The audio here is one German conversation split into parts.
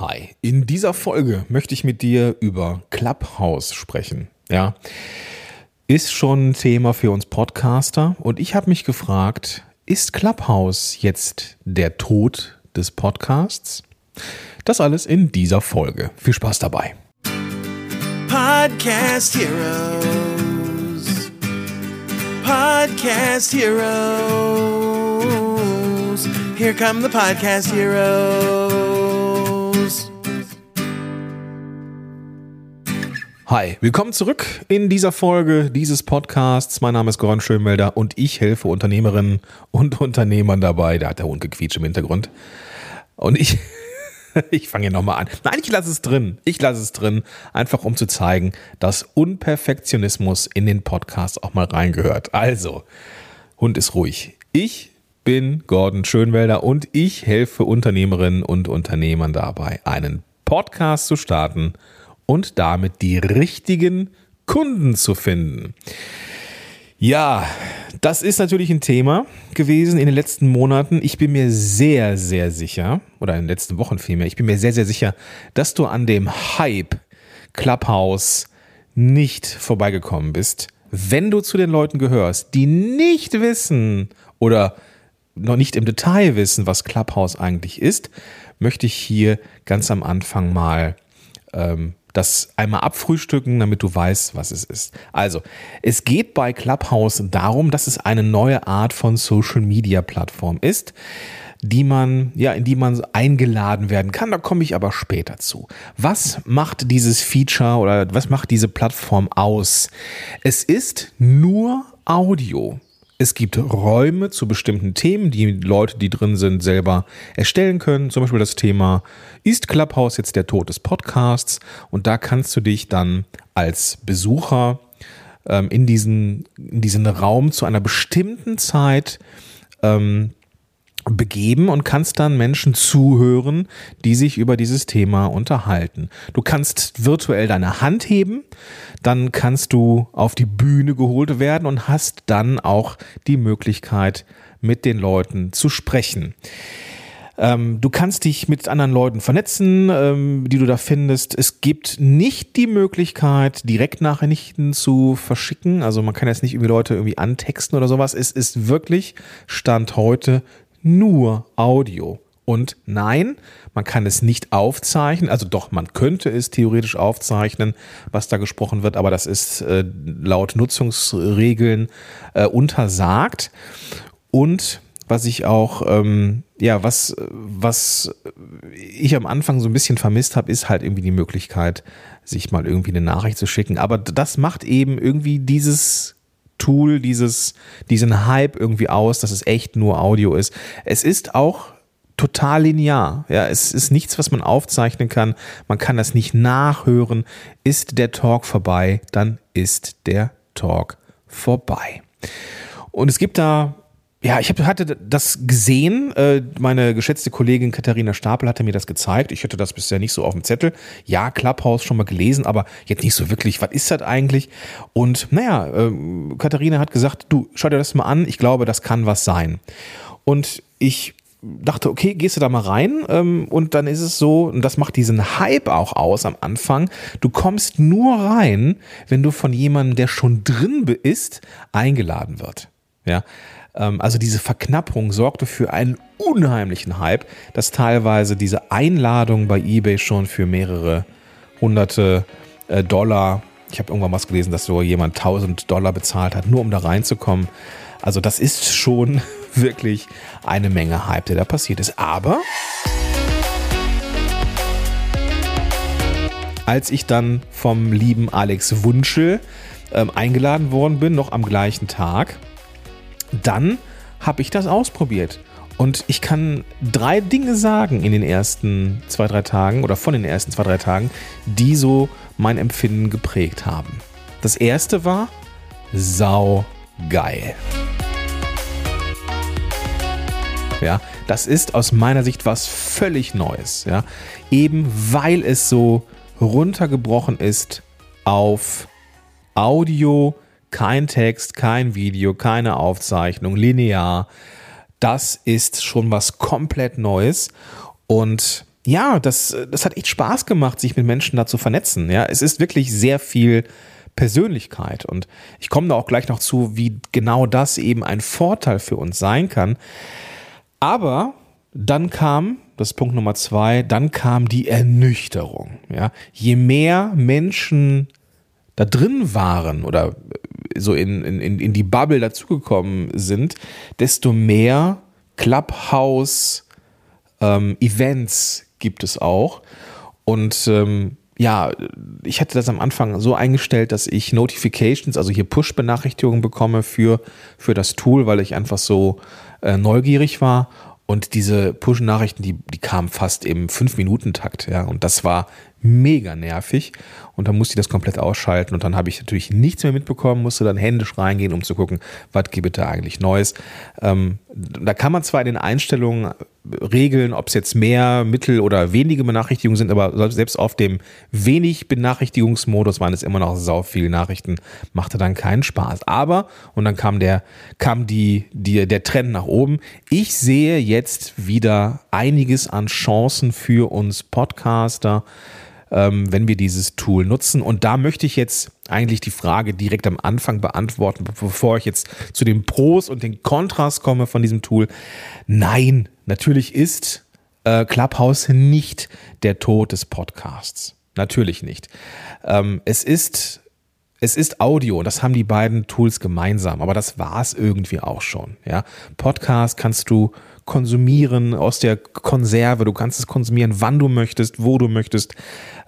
Hi, in dieser Folge möchte ich mit dir über Clubhouse sprechen. Ja, ist schon ein Thema für uns Podcaster und ich habe mich gefragt, ist Clubhouse jetzt der Tod des Podcasts? Das alles in dieser Folge. Viel Spaß dabei. Podcast Heroes. Podcast Heroes. Here come the Podcast Heroes. Hi, willkommen zurück in dieser Folge dieses Podcasts. Mein Name ist Goran Schönmelder und ich helfe Unternehmerinnen und Unternehmern dabei. Da hat der Hund gequietscht im Hintergrund. Und ich, ich fange hier nochmal an. Nein, ich lasse es drin. Ich lasse es drin, einfach um zu zeigen, dass Unperfektionismus in den Podcast auch mal reingehört. Also, Hund ist ruhig. Ich bin Gordon Schönwelder und ich helfe Unternehmerinnen und Unternehmern dabei, einen Podcast zu starten – und damit die richtigen Kunden zu finden. Ja, das ist natürlich ein Thema gewesen in den letzten Monaten. Ich bin mir sehr, sehr sicher, oder in den letzten Wochen vielmehr, ich bin mir sehr, sehr sicher, dass du an dem Hype Clubhouse nicht vorbeigekommen bist, wenn du zu den Leuten gehörst, die nicht wissen oder noch nicht im Detail wissen, was Clubhouse eigentlich ist, möchte ich hier ganz am Anfang mal ähm, das einmal abfrühstücken, damit du weißt, was es ist. Also, es geht bei Clubhouse darum, dass es eine neue Art von Social Media Plattform ist, die man, ja, in die man eingeladen werden kann. Da komme ich aber später zu. Was macht dieses Feature oder was macht diese Plattform aus? Es ist nur Audio. Es gibt Räume zu bestimmten Themen, die Leute, die drin sind, selber erstellen können. Zum Beispiel das Thema Ist Clubhouse jetzt der Tod des Podcasts? Und da kannst du dich dann als Besucher ähm, in, diesen, in diesen Raum zu einer bestimmten Zeit ähm, begeben und kannst dann Menschen zuhören, die sich über dieses Thema unterhalten. Du kannst virtuell deine Hand heben, dann kannst du auf die Bühne geholt werden und hast dann auch die Möglichkeit, mit den Leuten zu sprechen. Ähm, du kannst dich mit anderen Leuten vernetzen, ähm, die du da findest. Es gibt nicht die Möglichkeit, Direktnachrichten zu verschicken. Also man kann jetzt nicht irgendwie Leute irgendwie antexten oder sowas. Es ist wirklich Stand heute nur Audio. Und nein, man kann es nicht aufzeichnen. Also doch, man könnte es theoretisch aufzeichnen, was da gesprochen wird, aber das ist äh, laut Nutzungsregeln äh, untersagt. Und was ich auch, ähm, ja, was, was ich am Anfang so ein bisschen vermisst habe, ist halt irgendwie die Möglichkeit, sich mal irgendwie eine Nachricht zu schicken. Aber das macht eben irgendwie dieses Tool, dieses, diesen Hype irgendwie aus, dass es echt nur Audio ist. Es ist auch total linear. Ja, es ist nichts, was man aufzeichnen kann. Man kann das nicht nachhören. Ist der Talk vorbei, dann ist der Talk vorbei. Und es gibt da ja, ich hab, hatte das gesehen. Äh, meine geschätzte Kollegin Katharina Stapel hatte mir das gezeigt. Ich hatte das bisher nicht so auf dem Zettel. Ja, Clubhouse schon mal gelesen, aber jetzt nicht so wirklich. Was ist das eigentlich? Und naja, äh, Katharina hat gesagt, du schau dir das mal an. Ich glaube, das kann was sein. Und ich dachte, okay, gehst du da mal rein ähm, und dann ist es so, und das macht diesen Hype auch aus am Anfang, du kommst nur rein, wenn du von jemandem, der schon drin ist, eingeladen wird. Ja, ähm, also diese Verknappung sorgte für einen unheimlichen Hype, dass teilweise diese Einladung bei eBay schon für mehrere hunderte äh, Dollar, ich habe irgendwann was gelesen, dass so jemand 1000 Dollar bezahlt hat, nur um da reinzukommen. Also das ist schon wirklich eine Menge Hype, der da passiert ist. Aber als ich dann vom lieben Alex Wunschel ähm, eingeladen worden bin, noch am gleichen Tag, dann habe ich das ausprobiert. Und ich kann drei Dinge sagen in den ersten zwei, drei Tagen oder von den ersten zwei, drei Tagen, die so mein Empfinden geprägt haben. Das erste war sau geil. Ja, das ist aus meiner Sicht was völlig Neues. Ja, eben weil es so runtergebrochen ist auf Audio, kein Text, kein Video, keine Aufzeichnung, linear. Das ist schon was komplett Neues. Und ja, das, das hat echt Spaß gemacht, sich mit Menschen da zu vernetzen. Ja, es ist wirklich sehr viel Persönlichkeit. Und ich komme da auch gleich noch zu, wie genau das eben ein Vorteil für uns sein kann. Aber dann kam, das ist Punkt Nummer zwei, dann kam die Ernüchterung. Ja, je mehr Menschen da drin waren oder so in, in, in die Bubble dazugekommen sind, desto mehr Clubhouse ähm, Events gibt es auch. Und ähm, ja, ich hatte das am Anfang so eingestellt, dass ich Notifications, also hier Push-Benachrichtigungen bekomme für, für das Tool, weil ich einfach so äh, neugierig war. Und diese Push-Nachrichten, die, die kamen fast im 5-Minuten-Takt, ja. Und das war mega nervig und dann musste ich das komplett ausschalten und dann habe ich natürlich nichts mehr mitbekommen, musste dann händisch reingehen, um zu gucken, was gibt es da eigentlich Neues. Ähm, da kann man zwar in den Einstellungen regeln, ob es jetzt mehr, mittel oder wenige Benachrichtigungen sind, aber selbst auf dem wenig Benachrichtigungsmodus waren es immer noch sau viele Nachrichten, machte dann keinen Spaß. Aber, und dann kam der, kam die, die, der Trend nach oben. Ich sehe jetzt wieder einiges an Chancen für uns Podcaster, ähm, wenn wir dieses Tool nutzen. Und da möchte ich jetzt eigentlich die Frage direkt am Anfang beantworten, bevor ich jetzt zu den Pros und den Kontras komme von diesem Tool. Nein, natürlich ist äh, Clubhouse nicht der Tod des Podcasts. Natürlich nicht. Ähm, es ist es ist Audio, das haben die beiden Tools gemeinsam, aber das war es irgendwie auch schon. Ja? Podcast kannst du konsumieren aus der Konserve, du kannst es konsumieren, wann du möchtest, wo du möchtest.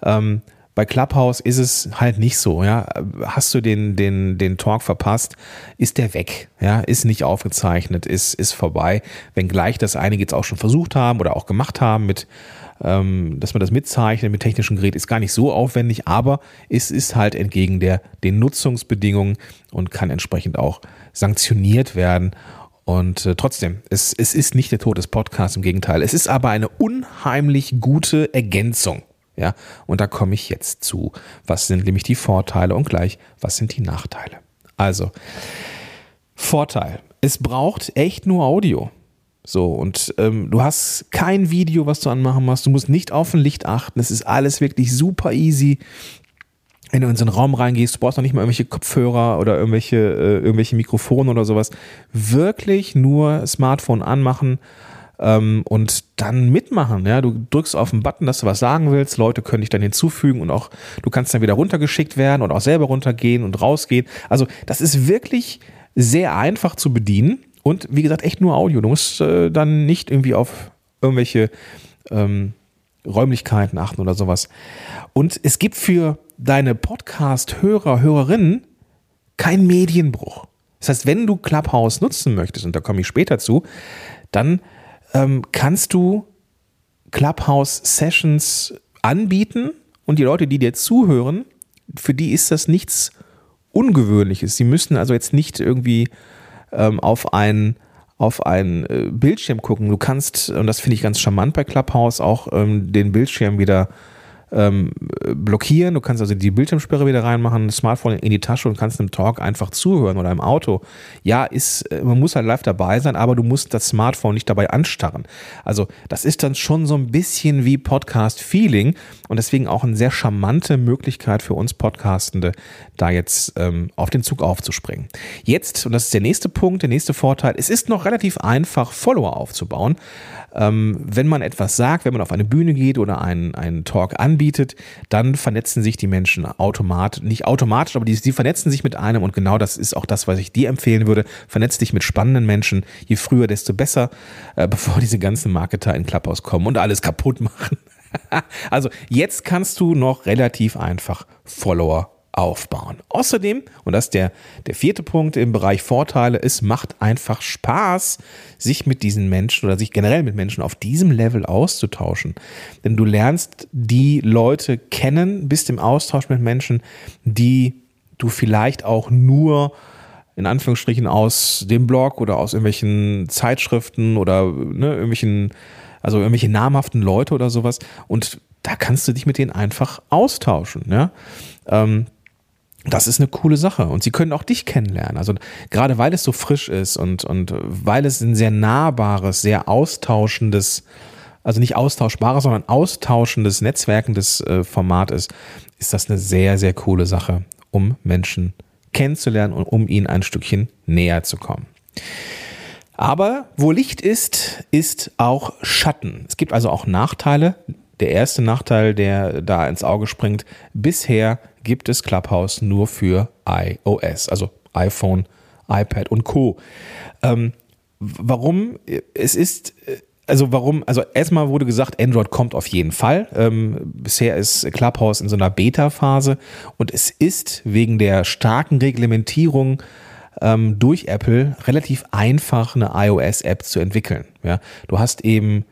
Ähm, bei Clubhouse ist es halt nicht so, ja. Hast du den, den, den Talk verpasst, ist der weg, ja, ist nicht aufgezeichnet, ist, ist vorbei. Wenngleich das einige jetzt auch schon versucht haben oder auch gemacht haben mit, ähm, dass man das mitzeichnet mit technischen Gerät, ist gar nicht so aufwendig, aber es ist halt entgegen der, den Nutzungsbedingungen und kann entsprechend auch sanktioniert werden. Und äh, trotzdem, es, es ist nicht der Tod des Podcasts, im Gegenteil. Es ist aber eine unheimlich gute Ergänzung ja, und da komme ich jetzt zu. Was sind nämlich die Vorteile und gleich, was sind die Nachteile? Also, Vorteil. Es braucht echt nur Audio. So, und ähm, du hast kein Video, was du anmachen musst. Du musst nicht auf ein Licht achten. Es ist alles wirklich super easy. Wenn du in so einen Raum reingehst, du brauchst noch nicht mal irgendwelche Kopfhörer oder irgendwelche, äh, irgendwelche Mikrofone oder sowas. Wirklich nur Smartphone anmachen ähm, und dann mitmachen. Ja, du drückst auf den Button, dass du was sagen willst. Leute können dich dann hinzufügen und auch du kannst dann wieder runtergeschickt werden und auch selber runtergehen und rausgehen. Also das ist wirklich sehr einfach zu bedienen und wie gesagt echt nur Audio. Du musst äh, dann nicht irgendwie auf irgendwelche ähm, Räumlichkeiten achten oder sowas. Und es gibt für deine Podcast-Hörer, Hörerinnen keinen Medienbruch. Das heißt, wenn du Clubhouse nutzen möchtest, und da komme ich später zu, dann ähm, kannst du Clubhouse-Sessions anbieten und die Leute, die dir zuhören, für die ist das nichts Ungewöhnliches. Sie müssen also jetzt nicht irgendwie ähm, auf ein auf einen äh, Bildschirm gucken. Du kannst, und das finde ich ganz charmant bei Clubhouse, auch ähm, den Bildschirm wieder ähm, blockieren. Du kannst also die Bildschirmsperre wieder reinmachen, das Smartphone in die Tasche und kannst einem Talk einfach zuhören oder im Auto. Ja, ist, äh, man muss halt live dabei sein, aber du musst das Smartphone nicht dabei anstarren. Also das ist dann schon so ein bisschen wie Podcast-Feeling und deswegen auch eine sehr charmante Möglichkeit für uns Podcastende, da jetzt ähm, auf den Zug aufzuspringen. Jetzt, und das ist der nächste Punkt, der nächste Vorteil, es ist noch relativ einfach, Follower aufzubauen. Ähm, wenn man etwas sagt, wenn man auf eine Bühne geht oder einen, einen Talk anbietet, dann vernetzen sich die Menschen automatisch, nicht automatisch, aber die, die vernetzen sich mit einem und genau das ist auch das, was ich dir empfehlen würde. Vernetz dich mit spannenden Menschen. Je früher, desto besser, äh, bevor diese ganzen Marketer in Clubhouse kommen und alles kaputt machen. also jetzt kannst du noch relativ einfach Follower aufbauen. Außerdem, und das ist der, der vierte Punkt im Bereich Vorteile, es macht einfach Spaß, sich mit diesen Menschen oder sich generell mit Menschen auf diesem Level auszutauschen. Denn du lernst die Leute kennen, bist im Austausch mit Menschen, die du vielleicht auch nur in Anführungsstrichen aus dem Blog oder aus irgendwelchen Zeitschriften oder ne, irgendwelchen, also irgendwelche namhaften Leute oder sowas. Und da kannst du dich mit denen einfach austauschen. Ja? Ähm, das ist eine coole Sache und sie können auch dich kennenlernen. Also gerade weil es so frisch ist und, und weil es ein sehr nahbares, sehr austauschendes also nicht austauschbares, sondern austauschendes, netzwerkendes äh, Format ist, ist das eine sehr, sehr coole Sache, um Menschen kennenzulernen und um ihnen ein Stückchen näher zu kommen. Aber wo Licht ist, ist auch Schatten. Es gibt also auch Nachteile. Der erste Nachteil, der da ins Auge springt, bisher gibt es Clubhouse nur für iOS, also iPhone, iPad und Co. Ähm, warum? Es ist also warum, also erstmal wurde gesagt, Android kommt auf jeden Fall. Ähm, bisher ist Clubhouse in so einer Beta-Phase und es ist wegen der starken Reglementierung ähm, durch Apple relativ einfach, eine iOS-App zu entwickeln. Ja, du hast eben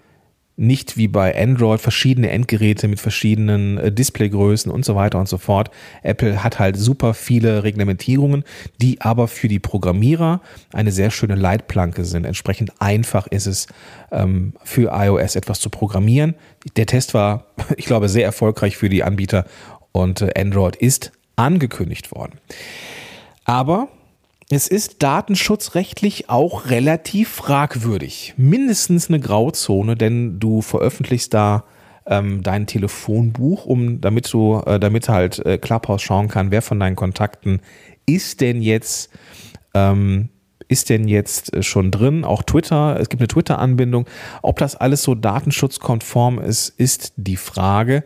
nicht wie bei Android verschiedene Endgeräte mit verschiedenen äh, Displaygrößen und so weiter und so fort. Apple hat halt super viele Reglementierungen, die aber für die Programmierer eine sehr schöne Leitplanke sind. Entsprechend einfach ist es ähm, für iOS etwas zu programmieren. Der Test war, ich glaube, sehr erfolgreich für die Anbieter und äh, Android ist angekündigt worden. Aber es ist datenschutzrechtlich auch relativ fragwürdig. Mindestens eine Grauzone, denn du veröffentlichst da ähm, dein Telefonbuch, um damit du, äh, damit halt äh, Clubhouse schauen kann, wer von deinen Kontakten ist denn jetzt ähm, ist denn jetzt äh, schon drin? Auch Twitter, es gibt eine Twitter-Anbindung. Ob das alles so datenschutzkonform ist, ist die Frage.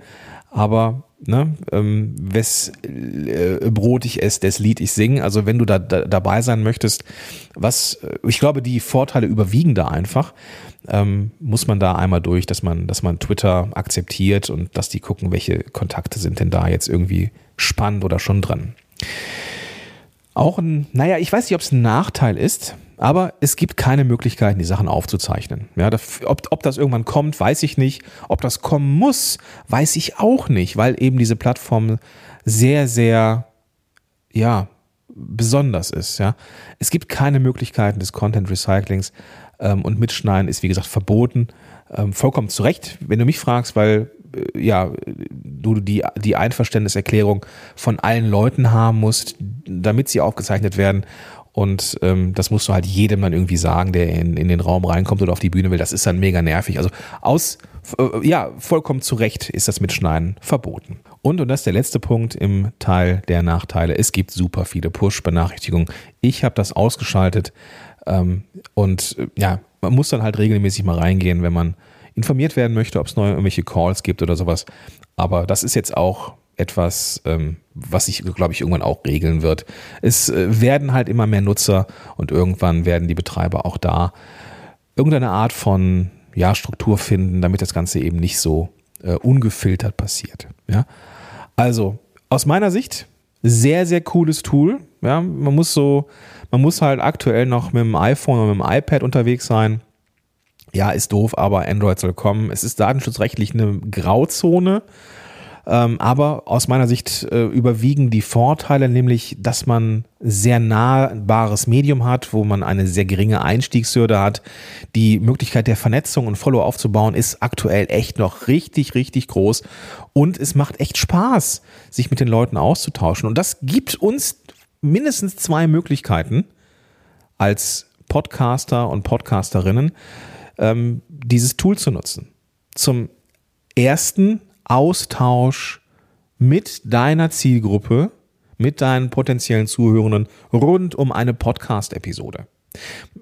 Aber ne, ähm, wes äh, Brot ich esse, des Lied ich singe. Also wenn du da, da dabei sein möchtest, was äh, ich glaube, die Vorteile überwiegen da einfach. Ähm, muss man da einmal durch, dass man, dass man Twitter akzeptiert und dass die gucken, welche Kontakte sind denn da jetzt irgendwie spannend oder schon dran. Auch ein, naja, ich weiß nicht, ob es ein Nachteil ist, aber es gibt keine Möglichkeiten, die Sachen aufzuzeichnen. Ja, ob, ob das irgendwann kommt, weiß ich nicht. Ob das kommen muss, weiß ich auch nicht, weil eben diese Plattform sehr, sehr, ja, besonders ist. Ja, es gibt keine Möglichkeiten des Content Recyclings ähm, und Mitschneiden ist wie gesagt verboten. Ähm, vollkommen zu Recht, wenn du mich fragst, weil äh, ja, du die, die Einverständniserklärung von allen Leuten haben musst, damit sie aufgezeichnet werden. Und ähm, das musst du halt jedem dann irgendwie sagen, der in, in den Raum reinkommt oder auf die Bühne will. Das ist dann mega nervig. Also aus, äh, ja, vollkommen zu Recht ist das Mitschneiden verboten. Und, und das ist der letzte Punkt im Teil der Nachteile, es gibt super viele Push-Benachrichtigungen. Ich habe das ausgeschaltet ähm, und äh, ja, man muss dann halt regelmäßig mal reingehen, wenn man informiert werden möchte, ob es neue irgendwelche Calls gibt oder sowas. Aber das ist jetzt auch etwas, ähm, was sich, glaube ich, irgendwann auch regeln wird. Es äh, werden halt immer mehr Nutzer und irgendwann werden die Betreiber auch da irgendeine Art von ja, Struktur finden, damit das Ganze eben nicht so äh, ungefiltert passiert. Ja? Also, aus meiner Sicht, sehr, sehr cooles Tool. Ja? Man muss so, man muss halt aktuell noch mit dem iPhone oder mit dem iPad unterwegs sein. Ja, ist doof, aber Android soll kommen. Es ist datenschutzrechtlich eine Grauzone. Ähm, aber aus meiner Sicht äh, überwiegen die Vorteile, nämlich, dass man sehr nahbares Medium hat, wo man eine sehr geringe Einstiegshürde hat. Die Möglichkeit der Vernetzung und Follow aufzubauen ist aktuell echt noch richtig, richtig groß. Und es macht echt Spaß, sich mit den Leuten auszutauschen. Und das gibt uns mindestens zwei Möglichkeiten als Podcaster und Podcasterinnen, ähm, dieses Tool zu nutzen. Zum ersten Austausch mit deiner Zielgruppe, mit deinen potenziellen Zuhörenden rund um eine Podcast-Episode.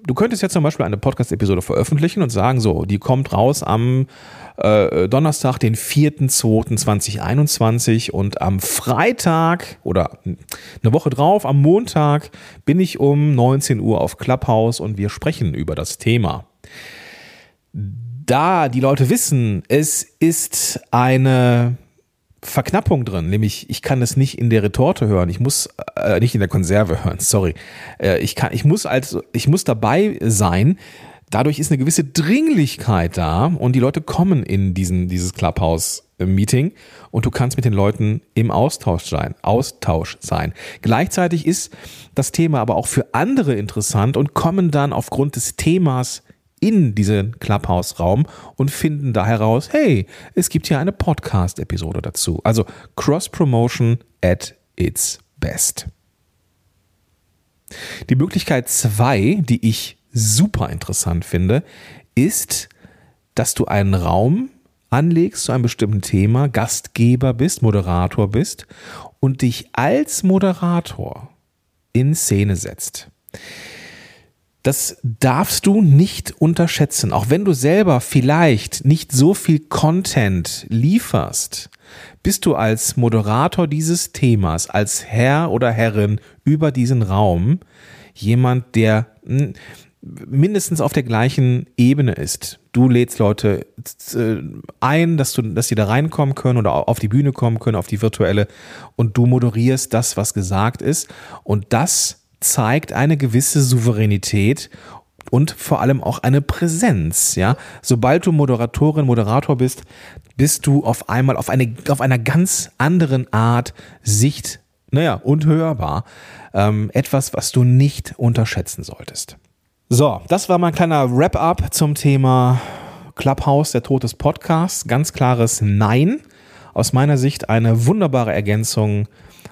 Du könntest jetzt zum Beispiel eine Podcast-Episode veröffentlichen und sagen, so, die kommt raus am äh, Donnerstag, den 4.2.2021 und am Freitag oder eine Woche drauf, am Montag, bin ich um 19 Uhr auf Clubhouse und wir sprechen über das Thema da die Leute wissen, es ist eine Verknappung drin, nämlich ich kann es nicht in der Retorte hören, ich muss äh, nicht in der Konserve hören, sorry. Äh, ich kann, ich muss also, ich muss dabei sein. Dadurch ist eine gewisse Dringlichkeit da und die Leute kommen in diesen dieses Clubhouse Meeting und du kannst mit den Leuten im Austausch sein, Austausch sein. Gleichzeitig ist das Thema aber auch für andere interessant und kommen dann aufgrund des Themas in diesen Clubhouse-Raum und finden da heraus, hey, es gibt hier eine Podcast-Episode dazu. Also Cross-Promotion at its best. Die Möglichkeit zwei, die ich super interessant finde, ist dass du einen Raum anlegst zu einem bestimmten Thema, Gastgeber bist, Moderator bist und dich als Moderator in Szene setzt. Das darfst du nicht unterschätzen, auch wenn du selber vielleicht nicht so viel Content lieferst, bist du als Moderator dieses Themas, als Herr oder Herrin über diesen Raum jemand, der hm, mindestens auf der gleichen Ebene ist. Du lädst Leute äh, ein, dass, du, dass sie da reinkommen können oder auf die Bühne kommen können, auf die virtuelle und du moderierst das, was gesagt ist und das zeigt eine gewisse Souveränität und vor allem auch eine Präsenz, ja. Sobald du Moderatorin, Moderator bist, bist du auf einmal auf eine, auf einer ganz anderen Art Sicht, naja, und hörbar. Ähm, etwas, was du nicht unterschätzen solltest. So, das war mein kleiner Wrap-up zum Thema Clubhouse, der Tod des Podcasts. Ganz klares Nein. Aus meiner Sicht eine wunderbare Ergänzung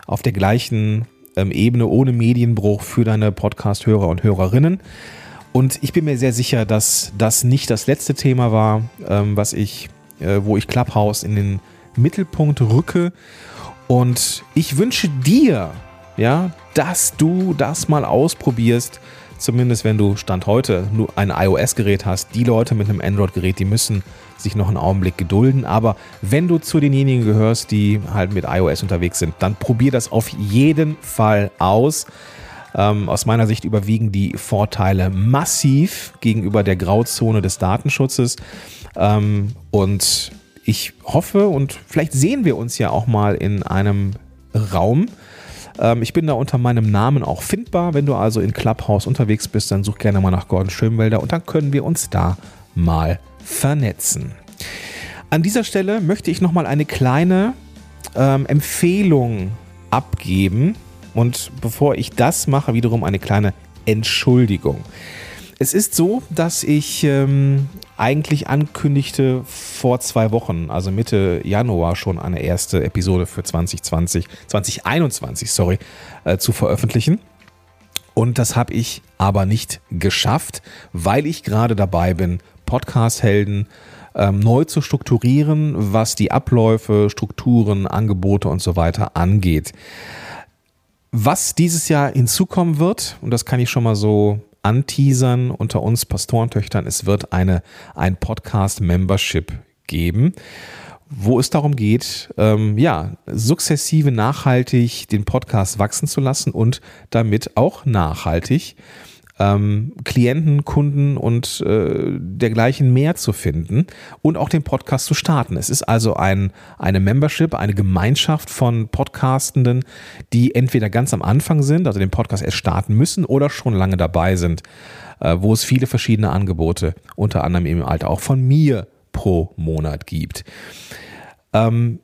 auf der gleichen ähm, Ebene ohne Medienbruch für deine Podcast-Hörer und Hörerinnen. Und ich bin mir sehr sicher, dass das nicht das letzte Thema war, ähm, was ich, äh, wo ich Clubhouse in den Mittelpunkt rücke. Und ich wünsche dir, ja, dass du das mal ausprobierst Zumindest wenn du Stand heute nur ein iOS-Gerät hast. Die Leute mit einem Android-Gerät, die müssen sich noch einen Augenblick gedulden. Aber wenn du zu denjenigen gehörst, die halt mit iOS unterwegs sind, dann probier das auf jeden Fall aus. Ähm, aus meiner Sicht überwiegen die Vorteile massiv gegenüber der Grauzone des Datenschutzes. Ähm, und ich hoffe und vielleicht sehen wir uns ja auch mal in einem Raum, ähm, ich bin da unter meinem Namen auch findbar. Wenn du also in Clubhouse unterwegs bist, dann such gerne mal nach Gordon Schönwälder und dann können wir uns da mal vernetzen. An dieser Stelle möchte ich nochmal eine kleine ähm, Empfehlung abgeben und bevor ich das mache, wiederum eine kleine Entschuldigung. Es ist so, dass ich ähm, eigentlich ankündigte vor zwei Wochen, also Mitte Januar schon eine erste Episode für 2020, 2021, sorry, äh, zu veröffentlichen. Und das habe ich aber nicht geschafft, weil ich gerade dabei bin, Podcast-Helden ähm, neu zu strukturieren, was die Abläufe, Strukturen, Angebote und so weiter angeht. Was dieses Jahr hinzukommen wird, und das kann ich schon mal so anteasern unter uns Pastorentöchtern. Es wird eine, ein Podcast-Membership geben, wo es darum geht, ähm, ja, sukzessive nachhaltig den Podcast wachsen zu lassen und damit auch nachhaltig ähm, Klienten, Kunden und äh, dergleichen mehr zu finden und auch den Podcast zu starten. Es ist also ein, eine Membership, eine Gemeinschaft von Podcastenden, die entweder ganz am Anfang sind, also den Podcast erst starten müssen oder schon lange dabei sind, äh, wo es viele verschiedene Angebote, unter anderem im Alter auch von mir pro Monat gibt. Ähm,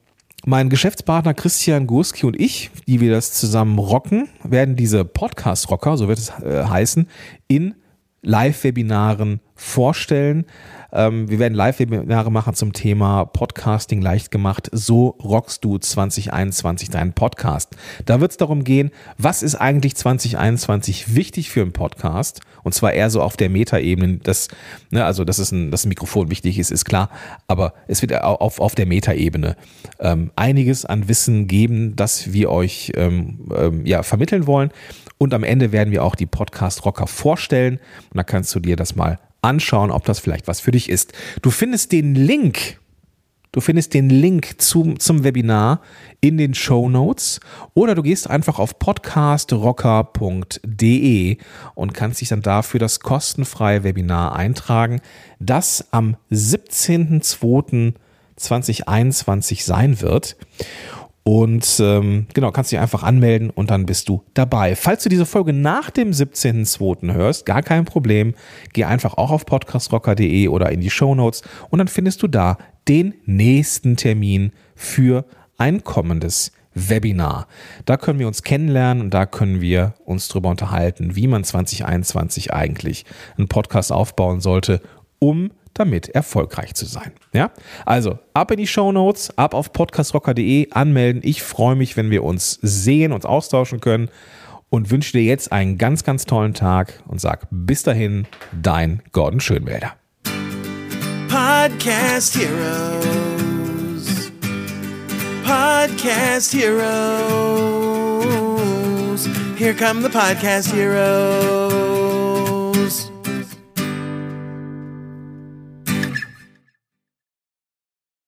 mein Geschäftspartner Christian Gurski und ich, die wir das zusammen rocken, werden diese Podcast-Rocker, so wird es äh, heißen, in Live-Webinaren vorstellen. Ähm, wir werden Live-Webinare machen zum Thema Podcasting leicht gemacht. So rockst du 2021 deinen Podcast. Da wird es darum gehen, was ist eigentlich 2021 wichtig für einen Podcast? Und zwar eher so auf der Metaebene. Das, ne, also, dass, es ein, dass ein Mikrofon wichtig ist, ist klar. Aber es wird auf, auf der Metaebene ähm, einiges an Wissen geben, das wir euch ähm, ähm, ja, vermitteln wollen. Und am Ende werden wir auch die Podcast-Rocker vorstellen. Und da kannst du dir das mal anschauen, ob das vielleicht was für dich ist. Du findest den Link, du findest den Link zum, zum Webinar in den Show Notes oder du gehst einfach auf podcastrocker.de und kannst dich dann dafür das kostenfreie Webinar eintragen, das am 17.02.2021 sein wird. Und ähm, genau, kannst dich einfach anmelden und dann bist du dabei. Falls du diese Folge nach dem 17.02. hörst, gar kein Problem. Geh einfach auch auf podcastrocker.de oder in die Show Notes und dann findest du da den nächsten Termin für ein kommendes Webinar. Da können wir uns kennenlernen und da können wir uns darüber unterhalten, wie man 2021 eigentlich einen Podcast aufbauen sollte, um damit erfolgreich zu sein. Ja? Also ab in die Show Notes, ab auf podcastrocker.de anmelden. Ich freue mich, wenn wir uns sehen, uns austauschen können und wünsche dir jetzt einen ganz, ganz tollen Tag und sag bis dahin, dein Gordon Schönwälder. Podcast Heroes. Podcast Heroes. Here come the Podcast Heroes.